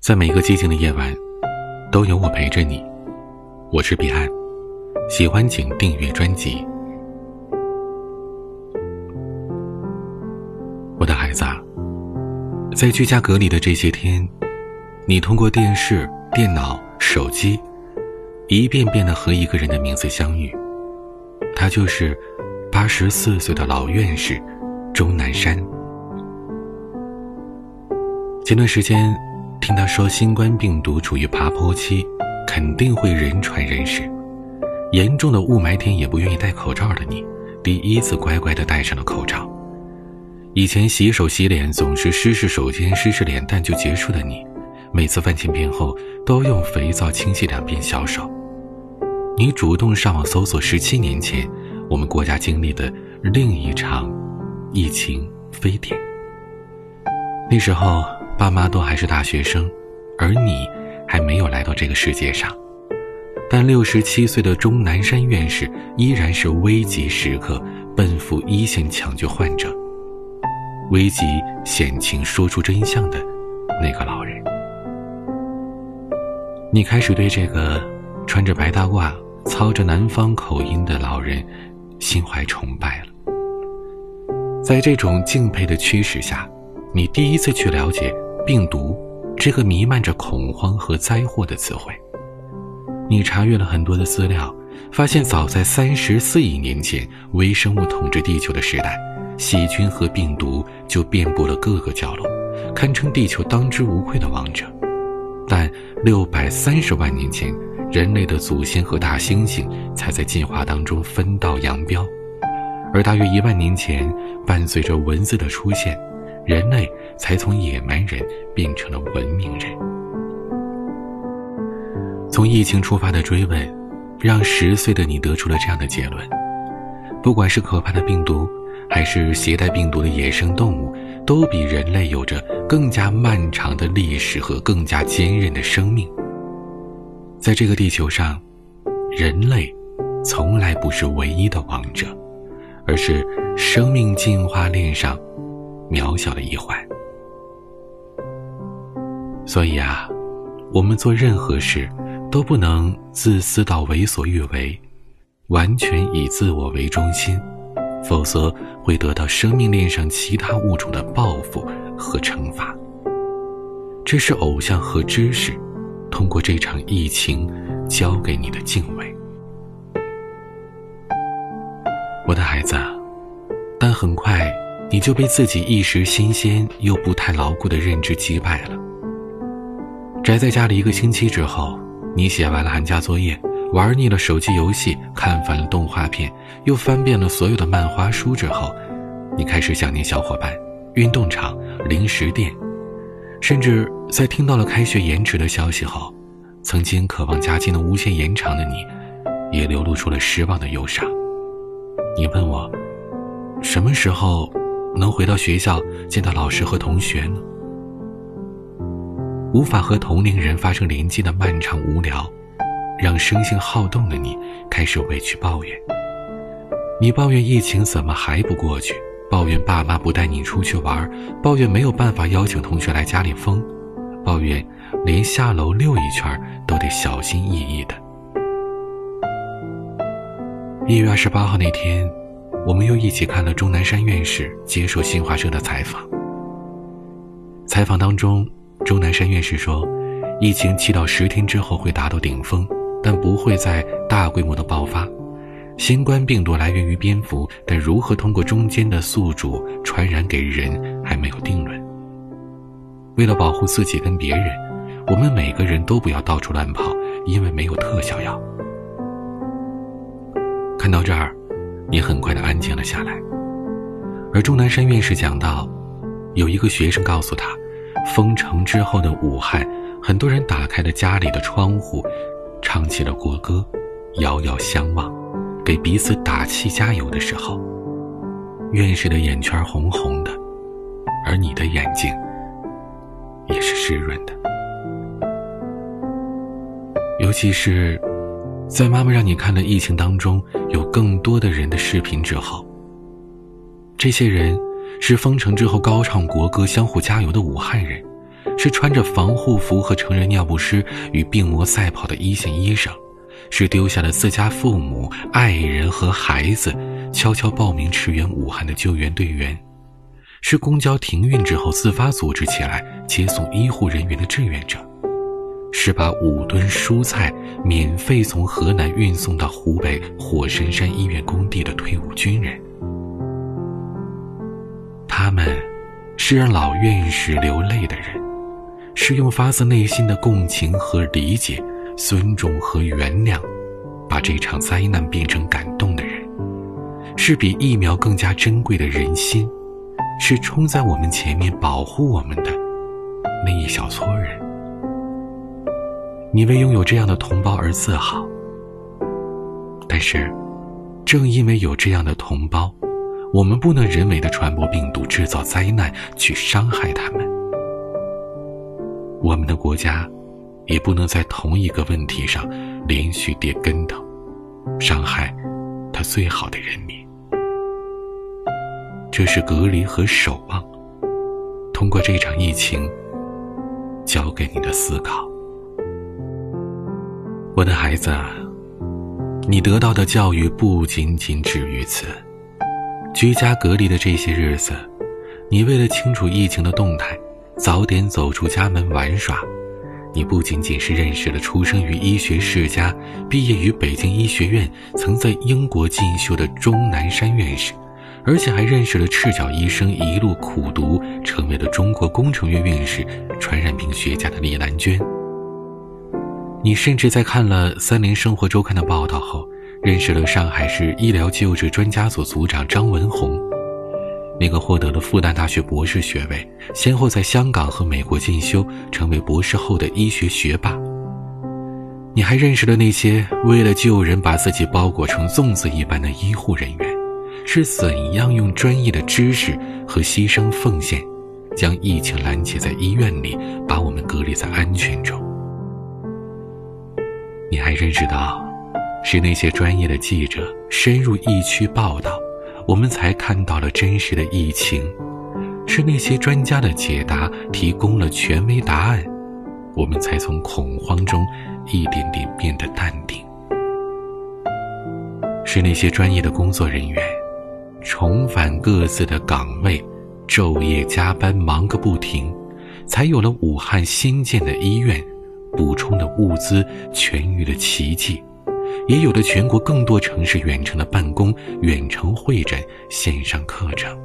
在每个寂静的夜晚，都有我陪着你。我是彼岸，喜欢请订阅专辑。我的孩子，啊在居家隔离的这些天，你通过电视、电脑、手机，一遍遍的和一个人的名字相遇，他就是八十四岁的老院士钟南山。前段时间。听他说新冠病毒处于爬坡期，肯定会人传人时，严重的雾霾天也不愿意戴口罩的你，第一次乖乖的戴上了口罩。以前洗手洗脸总是湿湿手尖、湿湿脸蛋就结束的你，每次饭前便后都用肥皂清洗两遍小手。你主动上网搜索十七年前我们国家经历的另一场疫情非典，那时候。爸妈都还是大学生，而你还没有来到这个世界上。但六十七岁的钟南山院士依然是危急时刻奔赴一线抢救患者、危急险情说出真相的那个老人。你开始对这个穿着白大褂、操着南方口音的老人心怀崇拜了。在这种敬佩的驱使下，你第一次去了解。病毒，这个弥漫着恐慌和灾祸的词汇。你查阅了很多的资料，发现早在三十四亿年前，微生物统治地球的时代，细菌和病毒就遍布了各个角落，堪称地球当之无愧的王者。但六百三十万年前，人类的祖先和大猩猩才在进化当中分道扬镳，而大约一万年前，伴随着文字的出现。人类才从野蛮人变成了文明人。从疫情出发的追问，让十岁的你得出了这样的结论：不管是可怕的病毒，还是携带病毒的野生动物，都比人类有着更加漫长的历史和更加坚韧的生命。在这个地球上，人类从来不是唯一的王者，而是生命进化链上。渺小的一环，所以啊，我们做任何事都不能自私到为所欲为，完全以自我为中心，否则会得到生命链上其他物种的报复和惩罚。这是偶像和知识通过这场疫情教给你的敬畏，我的孩子，但很快。你就被自己一时新鲜又不太牢固的认知击败了。宅在家里一个星期之后，你写完了寒假作业，玩腻了手机游戏，看烦了动画片，又翻遍了所有的漫画书之后，你开始想念小伙伴、运动场、零食店，甚至在听到了开学延迟的消息后，曾经渴望假期能无限延长的你，也流露出了失望的忧伤。你问我，什么时候？能回到学校见到老师和同学呢？无法和同龄人发生连接的漫长无聊，让生性好动的你开始委屈抱怨。你抱怨疫情怎么还不过去，抱怨爸妈不带你出去玩，抱怨没有办法邀请同学来家里疯，抱怨连下楼溜一圈都得小心翼翼的。一月二十八号那天。我们又一起看了钟南山院士接受新华社的采访。采访当中，钟南山院士说：“疫情七到十天之后会达到顶峰，但不会在大规模的爆发。新冠病毒来源于蝙蝠，但如何通过中间的宿主传染给人还没有定论。为了保护自己跟别人，我们每个人都不要到处乱跑，因为没有特效药。”看到这儿。也很快的安静了下来，而钟南山院士讲到，有一个学生告诉他，封城之后的武汉，很多人打开了家里的窗户，唱起了国歌，遥遥相望，给彼此打气加油的时候，院士的眼圈红红的，而你的眼睛也是湿润的，尤其是。在妈妈让你看了疫情当中有更多的人的视频之后，这些人是封城之后高唱国歌、相互加油的武汉人，是穿着防护服和成人尿不湿与病魔赛跑的一线医生，是丢下了自家父母、爱人和孩子，悄悄报名驰援武汉的救援队员，是公交停运之后自发组织起来接送医护人员的志愿者，是把五吨蔬菜免费从河南运送到湖北火神山医院工地的退伍军人。他们，是让老院士流泪的人。是用发自内心的共情和理解、尊重和原谅，把这场灾难变成感动的人，是比疫苗更加珍贵的人心，是冲在我们前面保护我们的那一小撮人。你为拥有这样的同胞而自豪，但是，正因为有这样的同胞，我们不能人为的传播病毒、制造灾难，去伤害他们。我们的国家，也不能在同一个问题上连续跌跟头，伤害他最好的人民。这是隔离和守望。通过这场疫情，交给你的思考。我的孩子，你得到的教育不仅仅止于此。居家隔离的这些日子，你为了清楚疫情的动态。早点走出家门玩耍，你不仅仅是认识了出生于医学世家、毕业于北京医学院、曾在英国进修的钟南山院士，而且还认识了赤脚医生一路苦读，成为了中国工程院院士、传染病学家的李兰娟。你甚至在看了《三联生活周刊》的报道后，认识了上海市医疗救治专家组组长张文宏。那个获得了复旦大学博士学位，先后在香港和美国进修，成为博士后的医学学霸。你还认识了那些为了救人把自己包裹成粽子一般的医护人员，是怎样用专业的知识和牺牲奉献，将疫情拦截在医院里，把我们隔离在安全中。你还认识到，是那些专业的记者深入疫区报道。我们才看到了真实的疫情，是那些专家的解答提供了权威答案，我们才从恐慌中一点点变得淡定。是那些专业的工作人员重返各自的岗位，昼夜加班忙个不停，才有了武汉新建的医院、补充的物资、痊愈的奇迹。也有了全国更多城市远程的办公、远程会诊、线上课程，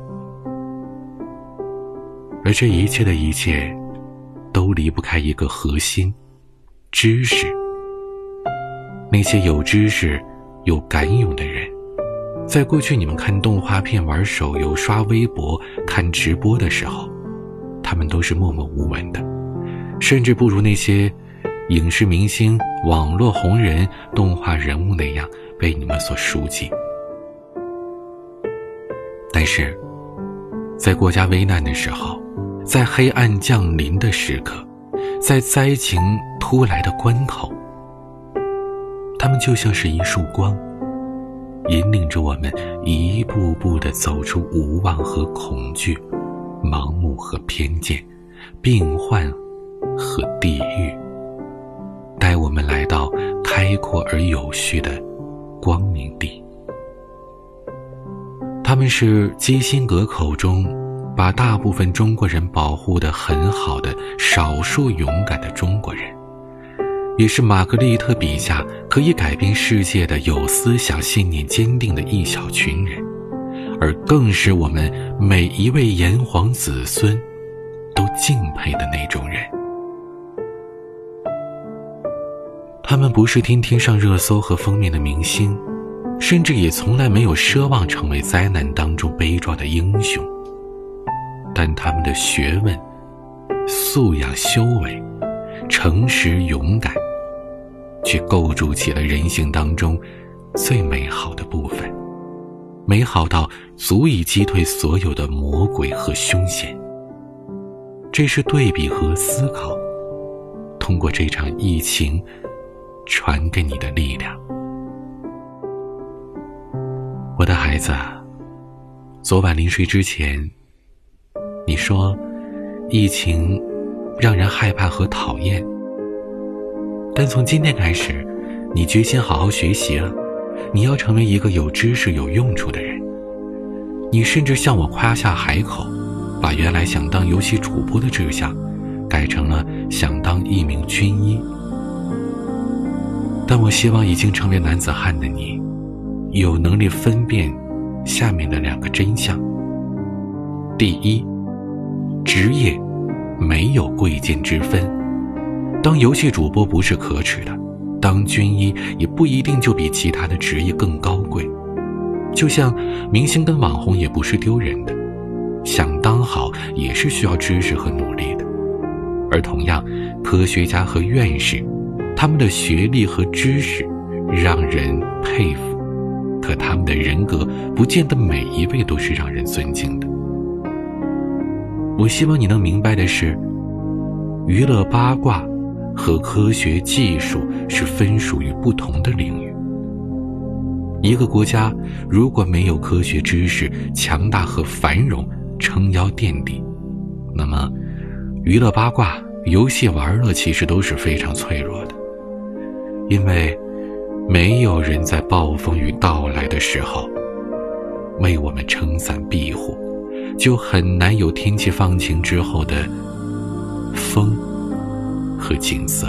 而这一切的一切，都离不开一个核心：知识。那些有知识、有敢勇的人，在过去你们看动画片、玩手游、刷微博、看直播的时候，他们都是默默无闻的，甚至不如那些。影视明星、网络红人、动画人物那样被你们所熟记，但是，在国家危难的时候，在黑暗降临的时刻，在灾情突来的关口，他们就像是一束光，引领着我们一步步的走出无望和恐惧、盲目和偏见、病患和地狱。开阔而有序的光明地。他们是基辛格口中把大部分中国人保护的很好的少数勇敢的中国人，也是玛格丽特笔下可以改变世界的有思想信念坚定的一小群人，而更是我们每一位炎黄子孙都敬佩的那种人。他们不是天天上热搜和封面的明星，甚至也从来没有奢望成为灾难当中悲壮的英雄。但他们的学问、素养、修为、诚实、勇敢，却构筑起了人性当中最美好的部分，美好到足以击退所有的魔鬼和凶险。这是对比和思考，通过这场疫情。传给你的力量，我的孩子。昨晚临睡之前，你说，疫情让人害怕和讨厌。但从今天开始，你决心好好学习了，你要成为一个有知识、有用处的人。你甚至向我夸下海口，把原来想当游戏主播的志向，改成了想当一名军医。但我希望已经成为男子汉的你，有能力分辨下面的两个真相：第一，职业没有贵贱之分，当游戏主播不是可耻的，当军医也不一定就比其他的职业更高贵。就像明星跟网红也不是丢人的，想当好也是需要知识和努力的，而同样，科学家和院士。他们的学历和知识让人佩服，可他们的人格不见得每一位都是让人尊敬的。我希望你能明白的是，娱乐八卦和科学技术是分属于不同的领域。一个国家如果没有科学知识、强大和繁荣撑腰垫底，那么娱乐八卦、游戏玩乐其实都是非常脆弱的。因为没有人在暴风雨到来的时候为我们撑伞庇护，就很难有天气放晴之后的风和景色。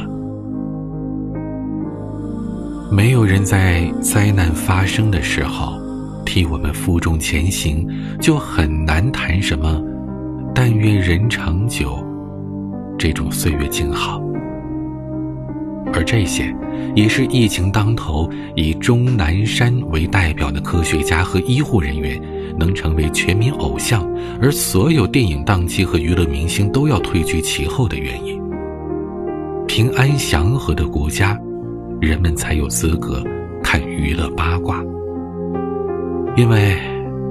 没有人在灾难发生的时候替我们负重前行，就很难谈什么“但愿人长久”这种岁月静好。而这些。也是疫情当头，以钟南山为代表的科学家和医护人员能成为全民偶像，而所有电影档期和娱乐明星都要退居其后的原因。平安祥和的国家，人们才有资格看娱乐八卦。因为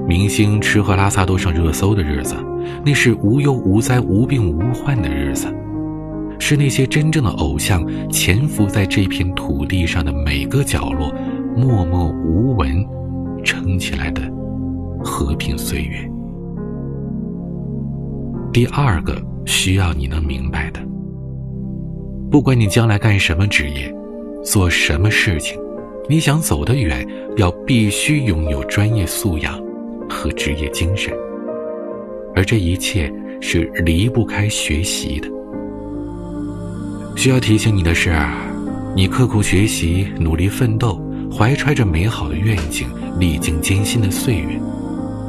明星吃喝拉撒都上热搜的日子，那是无忧无灾、无病无患的日子。是那些真正的偶像潜伏在这片土地上的每个角落，默默无闻撑起来的和平岁月。第二个需要你能明白的，不管你将来干什么职业，做什么事情，你想走得远，要必须拥有专业素养和职业精神，而这一切是离不开学习的。需要提醒你的是，你刻苦学习、努力奋斗，怀揣着美好的愿景，历经艰辛的岁月，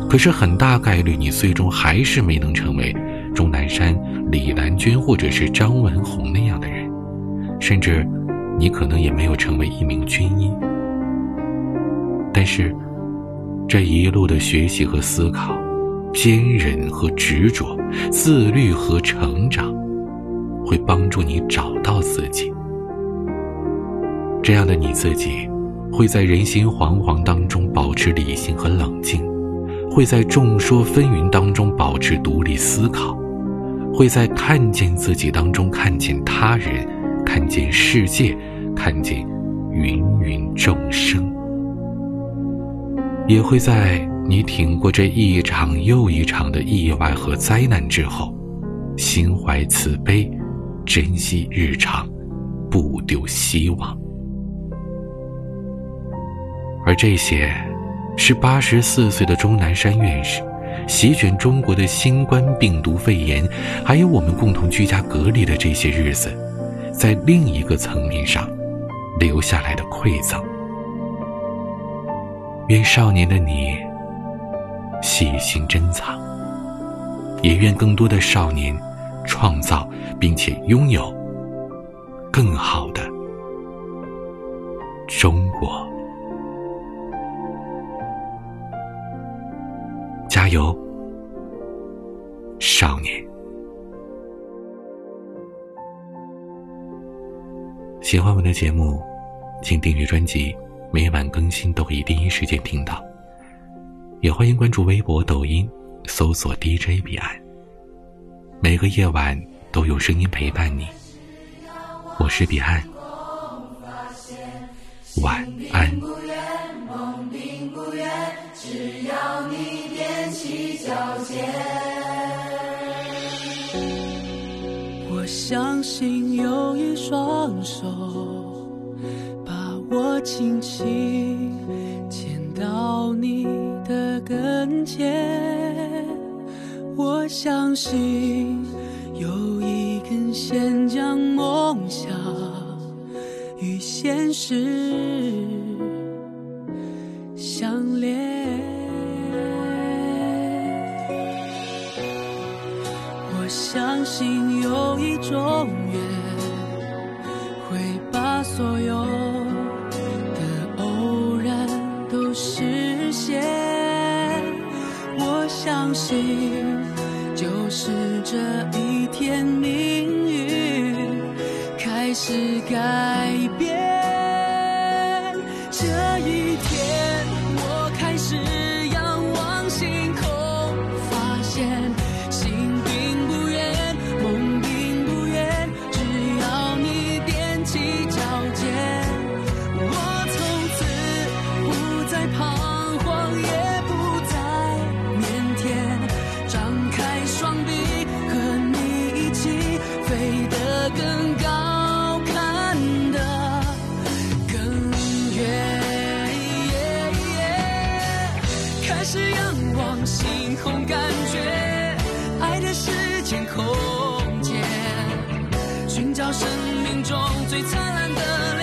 可是很大概率你最终还是没能成为钟南山、李兰娟或者是张文红那样的人，甚至你可能也没有成为一名军医。但是，这一路的学习和思考，坚韧和执着，自律和成长。会帮助你找到自己，这样的你自己，会在人心惶惶当中保持理性和冷静，会在众说纷纭当中保持独立思考，会在看见自己当中看见他人，看见世界，看见芸芸众生，也会在你挺过这一场又一场的意外和灾难之后，心怀慈悲。珍惜日常，不丢希望。而这些，是八十四岁的钟南山院士，席卷中国的新冠病毒肺炎，还有我们共同居家隔离的这些日子，在另一个层面上留下来的馈赠。愿少年的你细心珍藏，也愿更多的少年创造。并且拥有更好的中国，加油，少年！喜欢我们的节目，请订阅专辑，每晚更新都可以第一时间听到。也欢迎关注微博、抖音，搜索 DJ 彼岸。每个夜晚都有声音陪伴你，我是彼岸。晚安。我相信有一双手把我轻轻牵到你的跟前。我相信有一根线将梦想与现实相连。我相信有一种是这一天，命运开始改变。空间寻找生命中最灿烂的